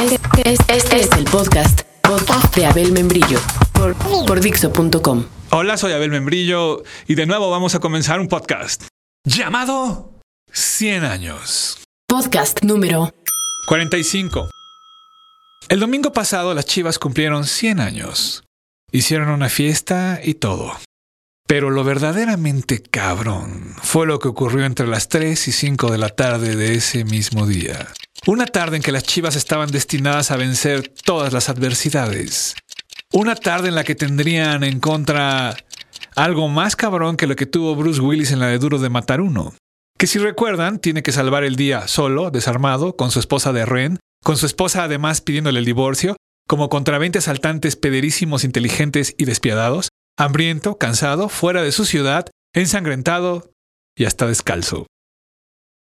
Este, este es el podcast, podcast de Abel Membrillo por, por Dixo.com. Hola, soy Abel Membrillo y de nuevo vamos a comenzar un podcast llamado 100 años. Podcast número 45. El domingo pasado las Chivas cumplieron 100 años. Hicieron una fiesta y todo. Pero lo verdaderamente cabrón fue lo que ocurrió entre las 3 y 5 de la tarde de ese mismo día. Una tarde en que las Chivas estaban destinadas a vencer todas las adversidades. Una tarde en la que tendrían en contra algo más cabrón que lo que tuvo Bruce Willis en la de Duro de Matar Uno. Que si recuerdan, tiene que salvar el día solo, desarmado, con su esposa de Ren, con su esposa además pidiéndole el divorcio, como contra 20 asaltantes pederísimos, inteligentes y despiadados, hambriento, cansado, fuera de su ciudad, ensangrentado y hasta descalzo.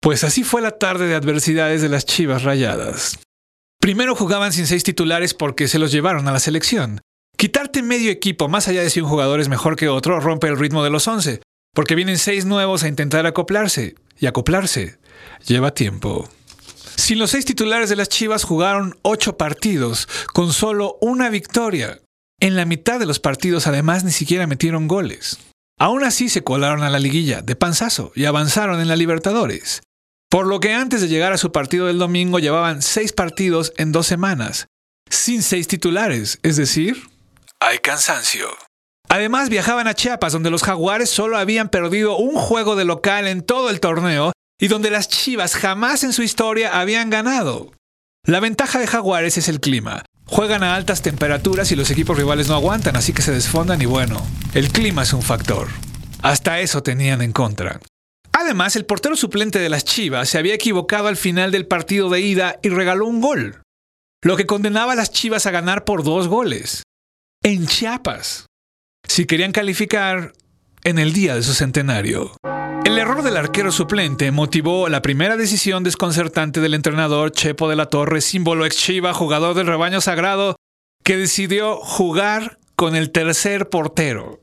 Pues así fue la tarde de adversidades de las Chivas Rayadas. Primero jugaban sin seis titulares porque se los llevaron a la selección. Quitarte medio equipo, más allá de si un jugador es mejor que otro, rompe el ritmo de los once, porque vienen seis nuevos a intentar acoplarse, y acoplarse lleva tiempo. Sin los seis titulares de las Chivas jugaron ocho partidos, con solo una victoria. En la mitad de los partidos además ni siquiera metieron goles. Aún así se colaron a la liguilla de panzazo y avanzaron en la Libertadores. Por lo que antes de llegar a su partido del domingo llevaban seis partidos en dos semanas, sin seis titulares, es decir, hay cansancio. Además viajaban a Chiapas, donde los jaguares solo habían perdido un juego de local en todo el torneo y donde las Chivas jamás en su historia habían ganado. La ventaja de jaguares es el clima. Juegan a altas temperaturas y los equipos rivales no aguantan, así que se desfondan y bueno, el clima es un factor. Hasta eso tenían en contra. Además, el portero suplente de las Chivas se había equivocado al final del partido de ida y regaló un gol, lo que condenaba a las Chivas a ganar por dos goles. En Chiapas. Si querían calificar en el día de su centenario. El error del arquero suplente motivó la primera decisión desconcertante del entrenador Chepo de la Torre, símbolo ex Chiva, jugador del rebaño sagrado, que decidió jugar con el tercer portero.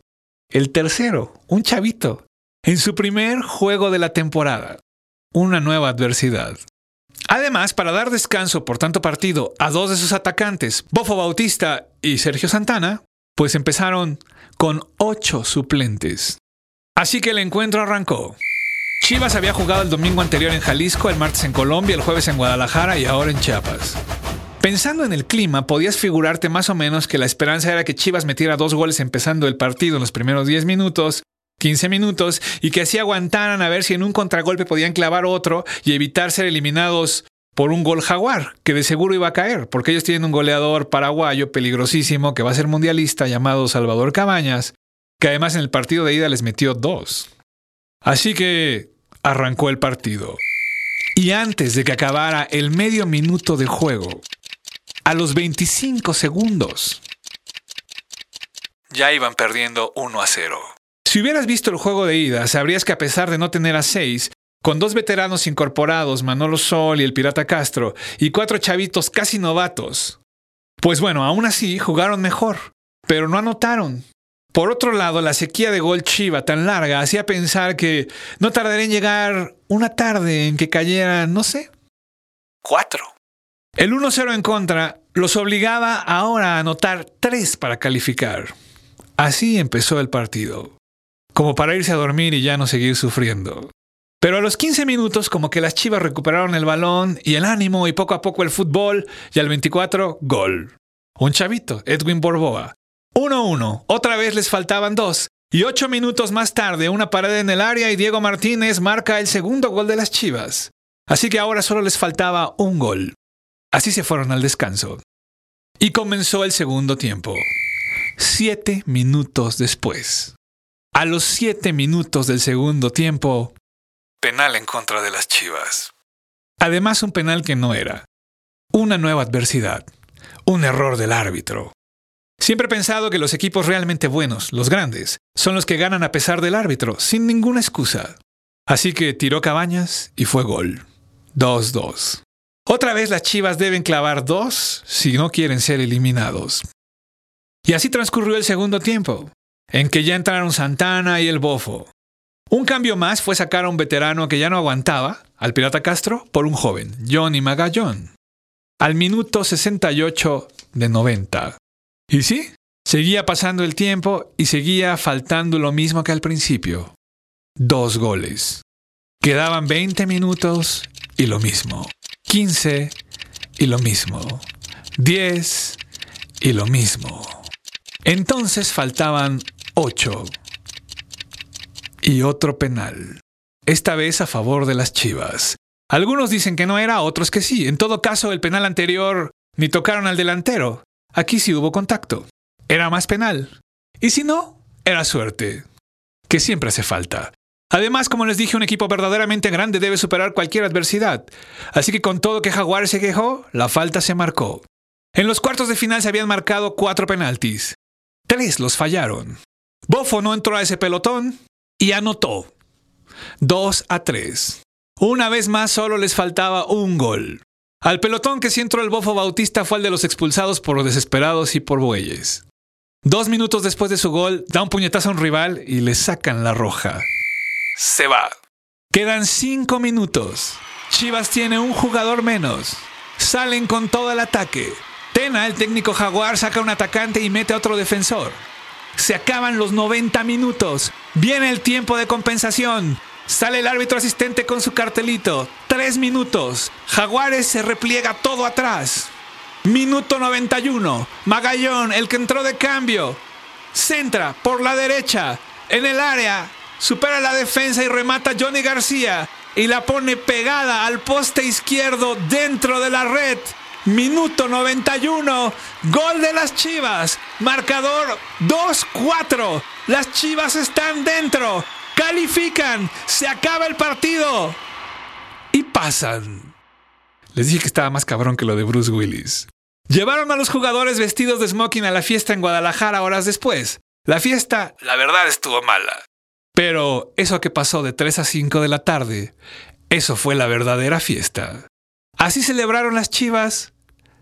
El tercero, un chavito, en su primer juego de la temporada. Una nueva adversidad. Además, para dar descanso por tanto partido a dos de sus atacantes, Bofo Bautista y Sergio Santana, pues empezaron con ocho suplentes. Así que el encuentro arrancó. Chivas había jugado el domingo anterior en Jalisco, el martes en Colombia, el jueves en Guadalajara y ahora en Chiapas. Pensando en el clima, podías figurarte más o menos que la esperanza era que Chivas metiera dos goles empezando el partido en los primeros 10 minutos, 15 minutos, y que así aguantaran a ver si en un contragolpe podían clavar otro y evitar ser eliminados por un gol jaguar, que de seguro iba a caer, porque ellos tienen un goleador paraguayo peligrosísimo que va a ser mundialista llamado Salvador Cabañas, que además en el partido de ida les metió dos. Así que arrancó el partido. Y antes de que acabara el medio minuto de juego, a los 25 segundos, ya iban perdiendo 1 a 0. Si hubieras visto el juego de ida, sabrías que a pesar de no tener a 6, con dos veteranos incorporados, Manolo Sol y el Pirata Castro, y cuatro chavitos casi novatos, pues bueno, aún así jugaron mejor, pero no anotaron. Por otro lado, la sequía de gol Chiva tan larga hacía pensar que no tardaría en llegar una tarde en que cayeran, no sé, cuatro. El 1-0 en contra los obligaba ahora a anotar tres para calificar. Así empezó el partido, como para irse a dormir y ya no seguir sufriendo. Pero a los 15 minutos como que las Chivas recuperaron el balón y el ánimo y poco a poco el fútbol y al 24 gol. Un chavito, Edwin Borboa, 1-1. Otra vez les faltaban dos. Y ocho minutos más tarde, una pared en el área y Diego Martínez marca el segundo gol de las Chivas. Así que ahora solo les faltaba un gol. Así se fueron al descanso. Y comenzó el segundo tiempo. Siete minutos después. A los siete minutos del segundo tiempo, penal en contra de las Chivas. Además, un penal que no era. Una nueva adversidad. Un error del árbitro. Siempre he pensado que los equipos realmente buenos, los grandes, son los que ganan a pesar del árbitro, sin ninguna excusa. Así que tiró Cabañas y fue gol. 2-2. Otra vez las Chivas deben clavar dos si no quieren ser eliminados. Y así transcurrió el segundo tiempo, en que ya entraron Santana y el Bofo. Un cambio más fue sacar a un veterano que ya no aguantaba, al Pirata Castro, por un joven, Johnny Magallón. al minuto 68 de 90. Y sí, seguía pasando el tiempo y seguía faltando lo mismo que al principio. Dos goles. Quedaban 20 minutos y lo mismo. 15 y lo mismo. 10 y lo mismo. Entonces faltaban 8. Y otro penal. Esta vez a favor de las Chivas. Algunos dicen que no era, otros que sí. En todo caso, el penal anterior ni tocaron al delantero. Aquí sí hubo contacto. Era más penal. Y si no, era suerte. Que siempre hace falta. Además, como les dije, un equipo verdaderamente grande debe superar cualquier adversidad. Así que con todo que Jaguar se quejó, la falta se marcó. En los cuartos de final se habían marcado cuatro penaltis. Tres los fallaron. Bofo no entró a ese pelotón y anotó. Dos a tres. Una vez más solo les faltaba un gol. Al pelotón que sí entró el Bofo Bautista fue el de los expulsados por desesperados y por bueyes. Dos minutos después de su gol, da un puñetazo a un rival y le sacan la roja se va. Quedan cinco minutos. Chivas tiene un jugador menos. Salen con todo el ataque. Tena, el técnico jaguar, saca un atacante y mete a otro defensor. Se acaban los 90 minutos. Viene el tiempo de compensación. Sale el árbitro asistente con su cartelito. Tres minutos. Jaguares se repliega todo atrás. Minuto 91. Magallón, el que entró de cambio. Centra por la derecha. En el área. Supera la defensa y remata Johnny García y la pone pegada al poste izquierdo dentro de la red. Minuto 91, gol de las Chivas. Marcador 2-4. Las Chivas están dentro. Califican. Se acaba el partido. Y pasan. Les dije que estaba más cabrón que lo de Bruce Willis. Llevaron a los jugadores vestidos de smoking a la fiesta en Guadalajara horas después. La fiesta, la verdad, estuvo mala. Pero eso que pasó de 3 a 5 de la tarde, eso fue la verdadera fiesta. Así celebraron las chivas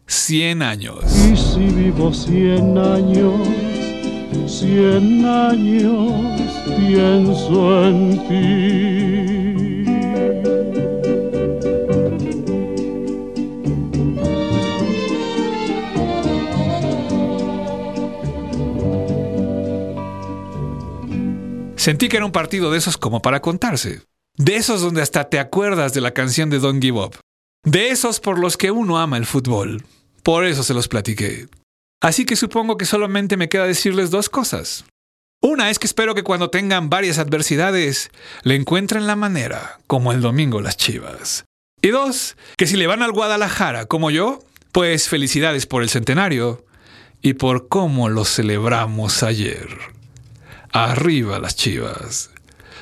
100 años. Y si vivo 100 años, 100 años, Sentí que era un partido de esos como para contarse. De esos donde hasta te acuerdas de la canción de Don't Give Up. De esos por los que uno ama el fútbol. Por eso se los platiqué. Así que supongo que solamente me queda decirles dos cosas. Una es que espero que cuando tengan varias adversidades le encuentren la manera, como el domingo las chivas. Y dos, que si le van al Guadalajara como yo, pues felicidades por el centenario y por cómo lo celebramos ayer. Arriba las chivas.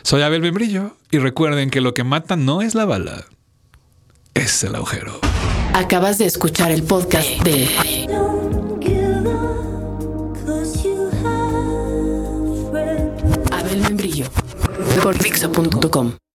Soy Abel Membrillo y recuerden que lo que mata no es la bala, es el agujero. Acabas de escuchar el podcast de por Dixo.com.